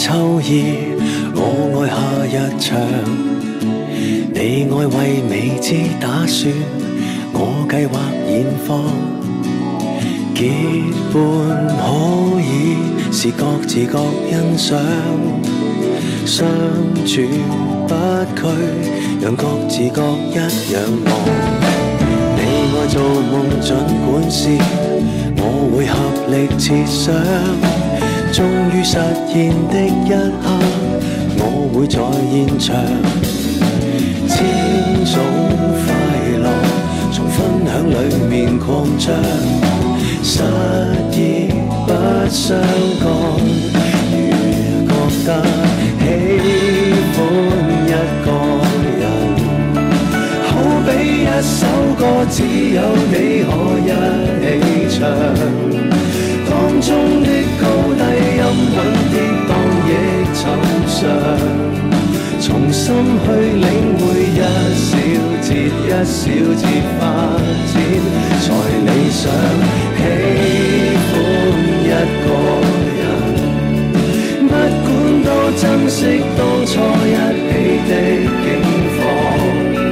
秋意，我爱夏日长。你爱为未知打算，我计划远方。结伴可以是各自各欣赏，相处不拘，让各自各一样忙。你爱做梦，尽管是，我会合力设想。終於實現的一刻，我會在现场。千種快樂從分享里面擴張，失意不相干。如觉得喜歡一個人，好比一首歌，只有你可一起唱。當中的歌。心去领会，一小节一小节发展，才理想。喜欢一个人，不管多珍惜当初一起的境况，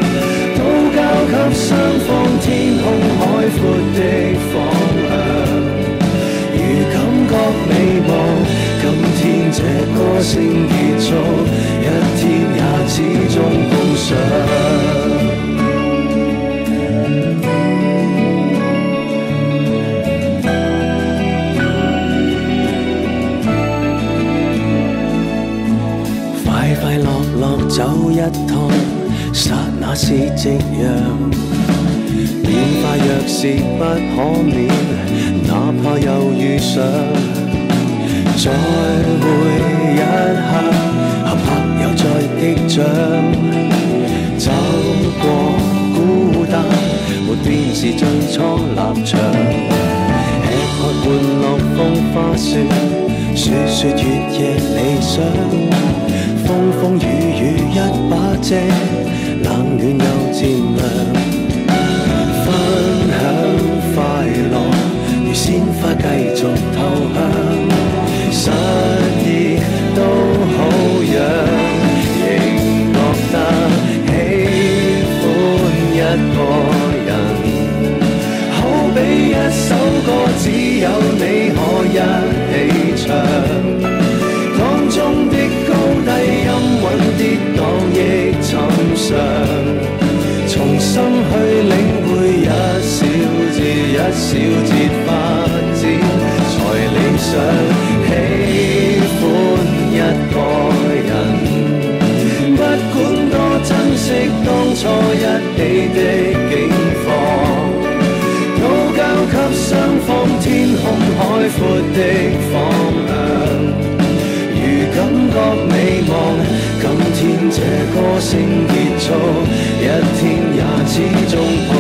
都交给双方天空海阔的方向。如感觉美梦，今天这歌声结束。始终共享，快快乐乐走一趟，刹那是夕阳。变化若是不可免，哪怕又遇上，再会一刻。的掌，走过孤单，没变是最初立场。吃喝玩乐风花雪，雪说月夜理想。风风雨雨一把遮，冷暖又。只有你可一起唱，当中的高低音韵跌宕亦寻常。重新去领会一小节一小节发展才理想。喜欢一个人，不管多珍惜当初一起的景。给双方天空海阔的方向，如感觉美梦，今天这歌声结束，一天也始终。